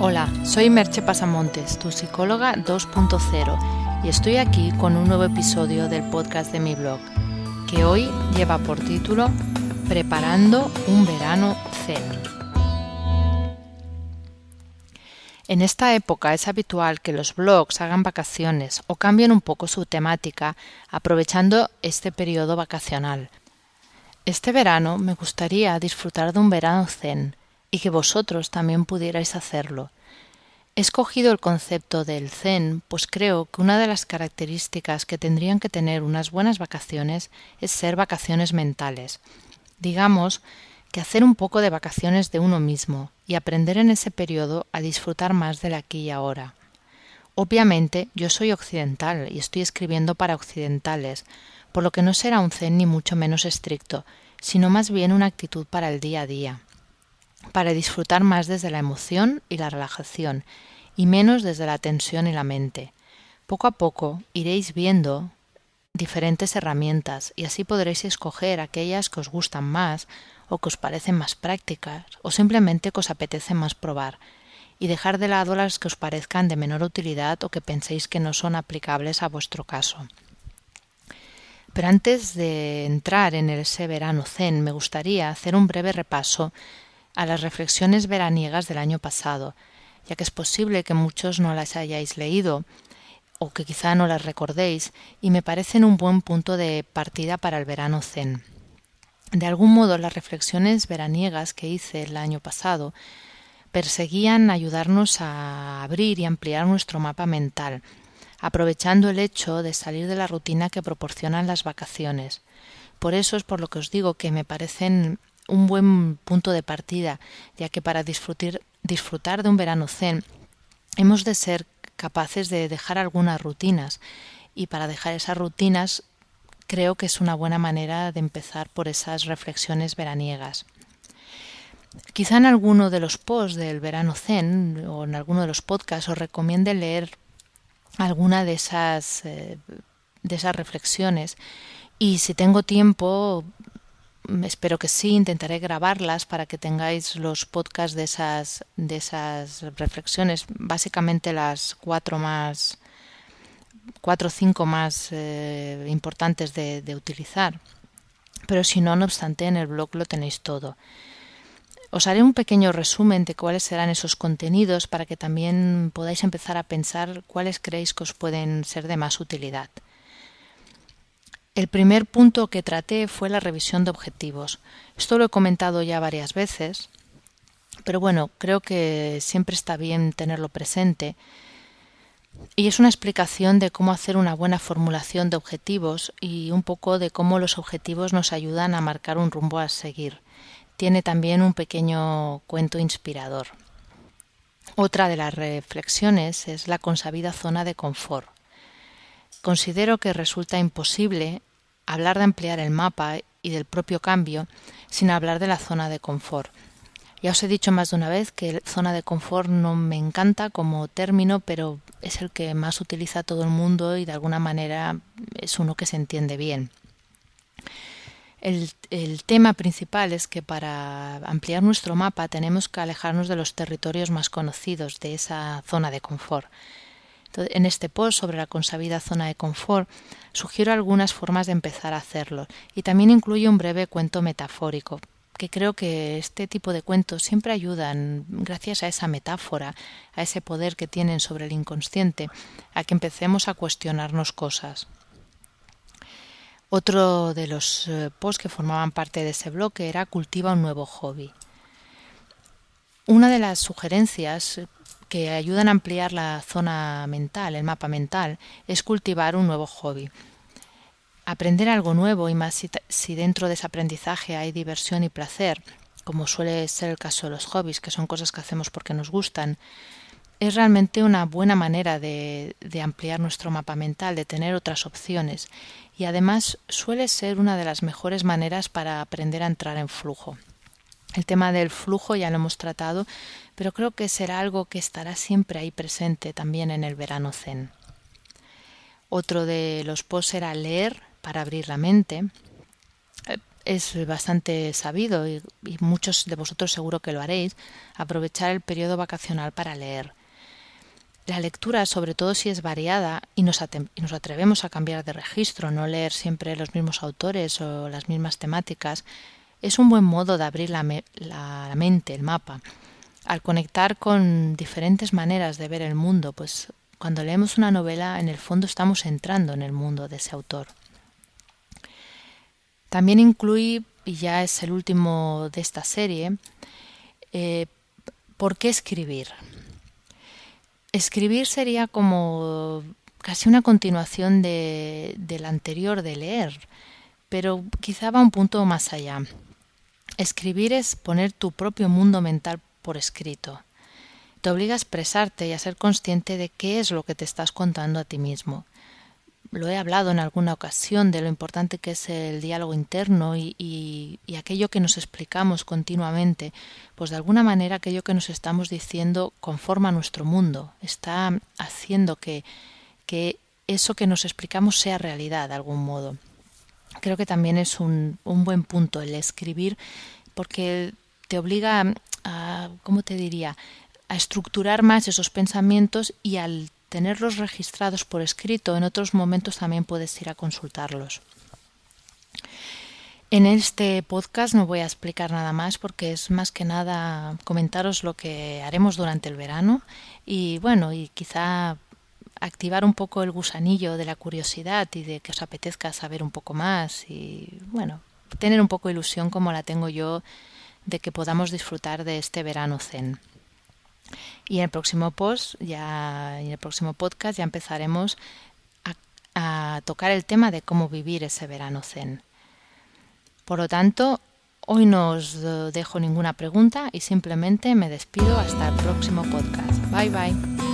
Hola, soy Merche Pasamontes, tu psicóloga 2.0, y estoy aquí con un nuevo episodio del podcast de mi blog, que hoy lleva por título Preparando un verano zen. En esta época es habitual que los blogs hagan vacaciones o cambien un poco su temática aprovechando este periodo vacacional. Este verano me gustaría disfrutar de un verano zen, y que vosotros también pudierais hacerlo. He escogido el concepto del zen, pues creo que una de las características que tendrían que tener unas buenas vacaciones es ser vacaciones mentales. Digamos que hacer un poco de vacaciones de uno mismo y aprender en ese periodo a disfrutar más del aquí y ahora. Obviamente yo soy occidental y estoy escribiendo para occidentales, por lo que no será un zen ni mucho menos estricto, sino más bien una actitud para el día a día para disfrutar más desde la emoción y la relajación y menos desde la tensión y la mente. Poco a poco iréis viendo diferentes herramientas y así podréis escoger aquellas que os gustan más o que os parecen más prácticas o simplemente que os apetece más probar y dejar de lado las que os parezcan de menor utilidad o que penséis que no son aplicables a vuestro caso. Pero antes de entrar en ese verano zen me gustaría hacer un breve repaso a las reflexiones veraniegas del año pasado, ya que es posible que muchos no las hayáis leído o que quizá no las recordéis y me parecen un buen punto de partida para el verano zen. De algún modo las reflexiones veraniegas que hice el año pasado perseguían ayudarnos a abrir y ampliar nuestro mapa mental, aprovechando el hecho de salir de la rutina que proporcionan las vacaciones. Por eso es por lo que os digo que me parecen un buen punto de partida, ya que para disfrutar, disfrutar de un verano zen hemos de ser capaces de dejar algunas rutinas y para dejar esas rutinas creo que es una buena manera de empezar por esas reflexiones veraniegas. Quizá en alguno de los posts del verano zen o en alguno de los podcasts os recomiende leer alguna de esas eh, de esas reflexiones y si tengo tiempo espero que sí, intentaré grabarlas para que tengáis los podcasts de esas, de esas reflexiones, básicamente las cuatro más cuatro o cinco más eh, importantes de utilizar. Pero si no, no obstante, en el blog lo tenéis todo. Os haré un pequeño resumen de cuáles serán esos contenidos para que también podáis empezar a pensar cuáles creéis que os pueden ser de más utilidad. El primer punto que traté fue la revisión de objetivos. Esto lo he comentado ya varias veces, pero bueno, creo que siempre está bien tenerlo presente. Y es una explicación de cómo hacer una buena formulación de objetivos y un poco de cómo los objetivos nos ayudan a marcar un rumbo a seguir. Tiene también un pequeño cuento inspirador. Otra de las reflexiones es la consabida zona de confort. Considero que resulta imposible hablar de ampliar el mapa y del propio cambio sin hablar de la zona de confort. Ya os he dicho más de una vez que zona de confort no me encanta como término, pero es el que más utiliza todo el mundo y de alguna manera es uno que se entiende bien. El, el, tema principal es que para ampliar nuestro mapa tenemos que alejarnos de los territorios más conocidos de esa zona de confort en este post sobre la consabida zona de confort sugiero algunas formas de empezar a hacerlo y también incluye un breve cuento metafórico que creo que este tipo de cuentos siempre ayudan, gracias a esa metáfora, a ese poder que tienen sobre el inconsciente, a que empecemos a cuestionarnos cosas. Otro de los eh, posts que formaban parte de ese bloque era cultiva un nuevo hobby. Una de las sugerencias que ayudan a ampliar la zona mental, el mapa mental, es cultivar un nuevo hobby. Aprender algo nuevo y más si, dentro de ese aprendizaje hay diversión y placer, como suele ser el caso de los hobbies, que son cosas que hacemos porque nos gustan, es realmente una buena manera de, de, ampliar nuestro mapa mental, de tener otras opciones y además suele ser una de las mejores maneras para aprender a entrar en flujo. El tema del flujo ya lo hemos tratado pero creo que será algo que estará siempre ahí presente también en el verano zen. Otro de los posts era leer para abrir la mente. Eh, es bastante sabido y, muchos de vosotros seguro que lo haréis, aprovechar el periodo vacacional para leer. La lectura, sobre todo si es variada y nos, nos, atrevemos a cambiar de registro, no leer siempre los mismos autores o las mismas temáticas, es un buen modo de abrir la, la mente, el mapa. Al conectar con diferentes maneras de ver el mundo, pues cuando leemos una novela, en el fondo estamos entrando en el mundo de ese autor. También incluí, y ya es el último de esta serie, eh, ¿por qué escribir? Escribir sería como casi una continuación de, del anterior de leer, pero quizá va un punto más allá. Escribir es poner tu propio mundo mental por escrito. Te obliga a expresarte y a ser consciente de qué es lo que te estás contando a ti mismo lo he hablado en alguna ocasión de lo importante que es el diálogo interno y, aquello que nos explicamos continuamente, pues de alguna manera aquello que nos estamos diciendo conforma nuestro mundo, está haciendo que, que eso que nos explicamos sea realidad de algún modo. Creo que también es un, un buen punto el escribir porque te obliga a, ¿cómo te diría?, a estructurar más esos pensamientos y al tenerlos registrados por escrito, en otros momentos también puedes ir a consultarlos. En este podcast no voy a explicar nada más porque es más que nada comentaros lo que haremos durante el verano y bueno, y quizá activar un poco el gusanillo de la curiosidad y de que os apetezca saber un poco más y bueno, tener un poco ilusión como la tengo yo de que podamos disfrutar de este verano zen. Y en el próximo post, ya en el próximo podcast ya empezaremos a, a tocar el tema de cómo vivir ese verano zen. Por lo tanto, hoy no os dejo ninguna pregunta y simplemente me despido hasta el próximo podcast. Bye bye.